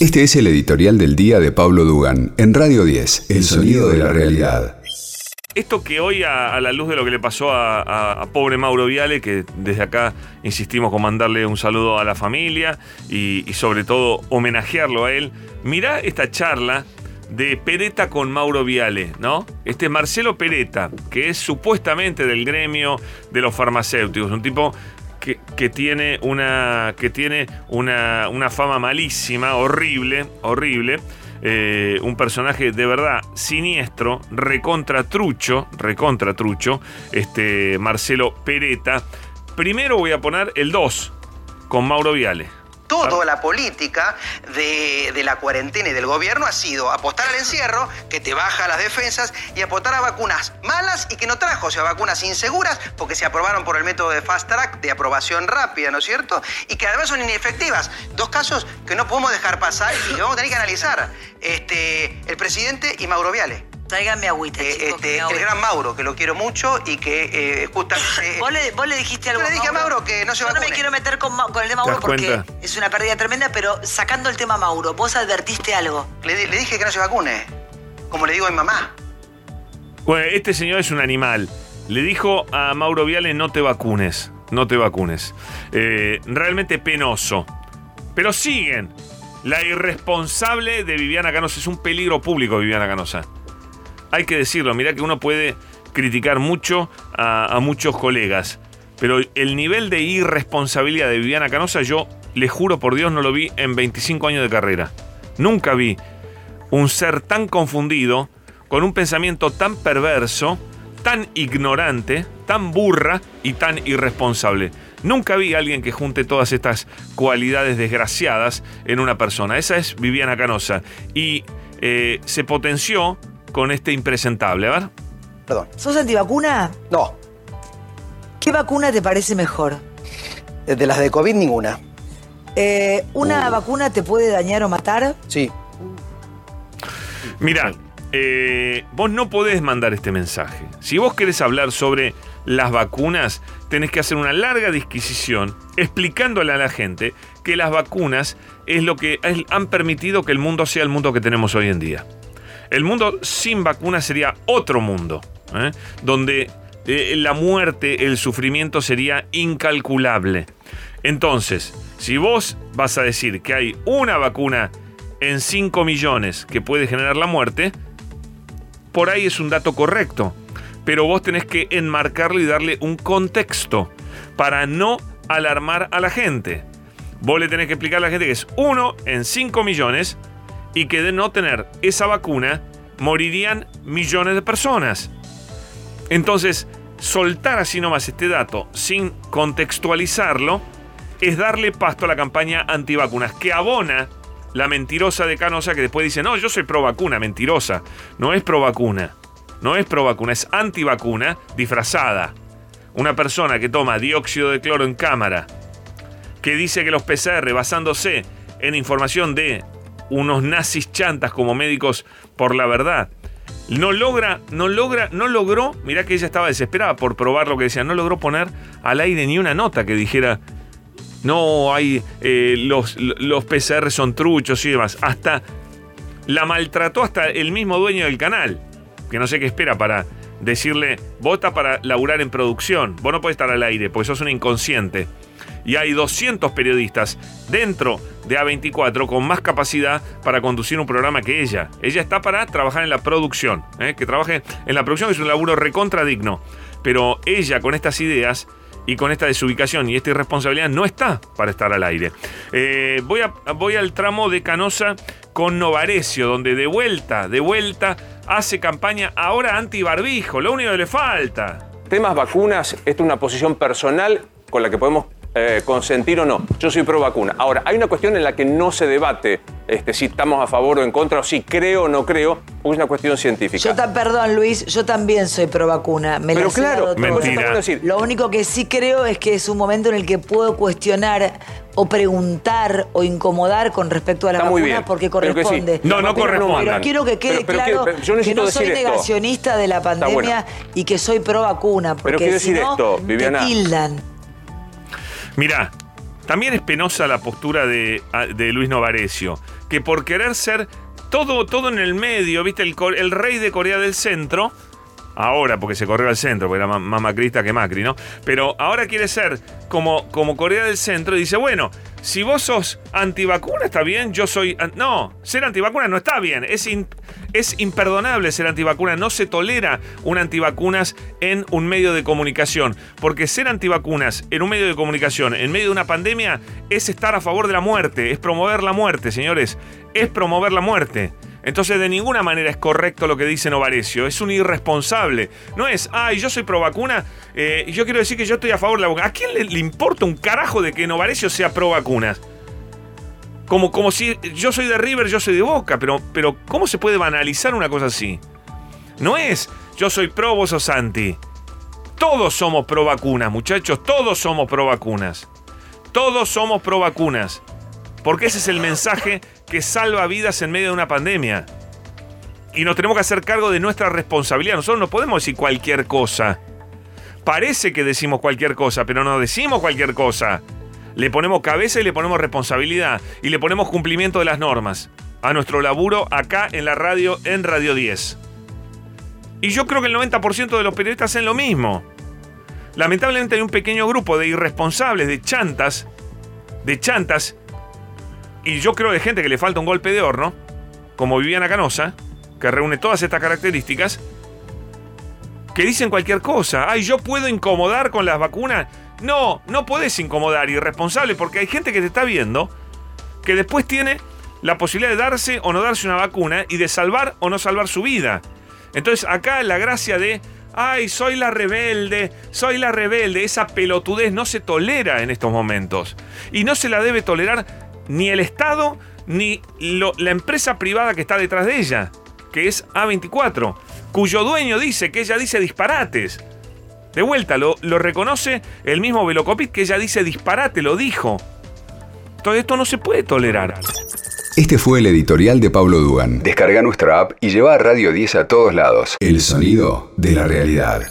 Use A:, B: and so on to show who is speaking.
A: Este es el editorial del día de Pablo Dugan en Radio 10, El sonido de la realidad.
B: Esto que hoy, a, la luz de lo que le pasó a, pobre Mauro Viale, que desde acá insistimos con mandarle un saludo a la familia y, y sobre todo homenajearlo a él, mirá esta charla de Pereta con Mauro Viale, ¿no? Este Marcelo Pereta, que es supuestamente del gremio de los farmacéuticos, un tipo que, tiene, una, que tiene una, una fama malísima, horrible, horrible. Eh, un personaje de verdad siniestro, recontra trucho, recontra trucho, este Marcelo Pereta. Primero voy a poner el 2 con Mauro Viale
C: toda la política de, la cuarentena y del gobierno ha sido apostar al encierro, que te baja las defensas, y apostar a vacunas malas y que no trajo, o sea, vacunas inseguras, porque se aprobaron por el método de fast track, de aprobación rápida, ¿no es cierto? Y que además son inefectivas. Dos casos que no podemos dejar pasar y que vamos a tener que analizar. Este, el presidente y Mauro Viale.
D: Tráiganme agüita,
C: eh, este, El gran Mauro, que lo quiero mucho y que eh, justamente...
D: ¿Vos, le, dijiste algo
C: Yo le dije a Mauro que no se va
D: Yo no me quiero meter con, el de Mauro porque es una pérdida tremenda, pero sacando el tema Mauro, ¿vos advertiste algo?
C: Le, dije que no se vacune, como le digo a mi mamá.
B: Bueno, este señor es un animal. Le dijo a Mauro Viale, no te vacunes, no te vacunes. Eh, realmente penoso. Pero siguen. La irresponsable de Viviana Canosa es un peligro público, Viviana Canosa hay que decirlo, mira que uno puede criticar mucho a, muchos colegas, pero el nivel de irresponsabilidad de Viviana Canosa yo le juro por Dios no lo vi en 25 años de carrera. Nunca vi un ser tan confundido, con un pensamiento tan perverso, tan ignorante, tan burra y tan irresponsable. Nunca vi a alguien que junte todas estas cualidades desgraciadas en una persona. Esa es Viviana Canosa. Y eh, se potenció con este impresentable. A ver.
C: Perdón.
D: ¿Sos antivacuna?
C: No.
D: ¿Qué vacuna te parece mejor?
C: De las de COVID, ninguna.
D: Eh, ¿Una uh. vacuna te puede dañar o matar?
C: Sí.
B: Mira, eh, vos no podés mandar este mensaje. Si vos querés hablar sobre las vacunas, tenés que hacer una larga disquisición explicándole a la gente que las vacunas es lo que han permitido que el mundo sea el mundo que tenemos hoy en día. El mundo sin vacuna sería otro mundo, ¿eh? donde eh, la muerte, el sufrimiento sería incalculable. Entonces, si vos vas a decir que hay una vacuna en 5 millones que puede generar la muerte, por ahí es un dato correcto. Pero vos tenés que enmarcarlo y darle un contexto para no alarmar a la gente. Vos le tenés que explicar a la gente que es uno en 5 millones y que de no tener esa vacuna morirían millones de personas. Entonces, soltar así nomás este dato sin contextualizarlo es darle pasto a la campaña antivacunas, que abona la mentirosa de Canosa que después dice, no, yo soy pro vacuna, mentirosa. No es pro vacuna, no es pro vacuna, es antivacuna disfrazada. Una persona que toma dióxido de cloro en cámara, que dice que los PCR, basándose en información de unos nazis chantas como médicos por la verdad. No logra, no logra, no logró, mirá que ella estaba desesperada por probar lo que decía, no logró poner al aire ni una nota que dijera, no hay, eh, los, los PCR son truchos y demás. Hasta la maltrató hasta el mismo dueño del canal, que no sé qué espera para decirle, vota para laburar en producción, vos no podés estar al aire, porque sos un inconsciente y hay 200 periodistas dentro de A24 con más capacidad para conducir un programa que ella. Ella está para trabajar en la producción, ¿eh? que trabaje en la producción es un laburo recontradigno. Pero ella con estas ideas y con esta desubicación y esta irresponsabilidad no está para estar al aire. Eh, voy, a, voy al tramo de Canosa con Novarecio, donde de vuelta, de vuelta, hace campaña ahora anti-barbijo, lo único que le falta.
E: Temas vacunas, esto es una posición personal con la que podemos eh, consentir o no. Yo soy pro vacuna. Ahora, hay una cuestión en la que no se debate este, si estamos a favor o en contra, o si creo o no creo, porque es una cuestión científica.
D: Yo también, perdón, Luis, yo también soy pro vacuna. Me
B: Pero claro,
D: mentira. Lo único que sí creo es que es un momento en el que puedo cuestionar o preguntar o incomodar con respecto a la vacuna porque corresponde.
B: No, no corresponde.
D: Pero quiero que quede claro que, no soy negacionista de la pandemia y que soy pro vacuna. Porque pero quiero decir esto, Viviana. tildan.
B: Mirá, También es penosa la postura de, de Luis Novarecio, que por querer ser todo, todo en el medio, ¿viste? El, el rey de Corea del Centro, ahora porque se corrió al centro, porque era más macrista que Macri, ¿no? Pero ahora quiere ser como, como Corea del Centro y dice, bueno, si vos sos antivacuna está bien, yo soy... No, ser antivacuna no está bien, es, es imperdonable ser antivacuna, no se tolera un antivacunas en un medio de comunicación, porque ser antivacunas en un medio de comunicación, en medio de una pandemia, es estar a favor de la muerte, es promover la muerte, señores, es promover la muerte. Entonces de ninguna manera es correcto lo que dice Novarecio, es un irresponsable. No es, ay, yo soy pro vacuna eh, y yo quiero decir que yo estoy a favor de la vacuna. ¿A quién le, importa un carajo de que Novarecio sea pro vacunas? Como, como si yo soy de River, yo soy de Boca, pero, pero ¿cómo se puede banalizar una cosa así? No es, yo soy pro, vos sos anti. Todos somos pro vacunas, muchachos, todos somos pro vacunas. Todos somos pro vacunas. Porque ese es el mensaje que salva vidas en medio de una pandemia. Y nos tenemos que hacer cargo de nuestra responsabilidad. Nosotros no podemos decir cualquier cosa. Parece que decimos cualquier cosa, pero no decimos cualquier cosa. Le ponemos cabeza y le ponemos responsabilidad y le ponemos cumplimiento de las normas a nuestro laburo acá en la radio, en Radio 10. Y yo creo que el 90% de los periodistas hacen lo mismo. Lamentablemente hay un pequeño grupo de irresponsables, de chantas, de chantas y yo creo de gente que le falta un golpe de horno, como Viviana Canosa, que reúne todas estas características, que dicen cualquier cosa. Ay, yo puedo incomodar con las vacunas. No, no podés incomodar, irresponsable, porque hay gente que te está viendo que después tiene la posibilidad de darse o no darse una vacuna y de salvar o no salvar su vida. Entonces acá la gracia de, ay, soy la rebelde, soy la rebelde, esa pelotudez no se tolera en estos momentos. Y no se la debe tolerar ni el Estado ni la empresa privada que está detrás de ella, que es A24, cuyo dueño dice que ella dice disparates. De vuelta, lo, lo reconoce el mismo Velocopit que ella dice disparate, lo dijo. Todo esto no se puede tolerar.
A: Este fue el editorial de Pablo Dugan. Descarga nuestra app y lleva a Radio 10 a todos lados. El sonido de la realidad.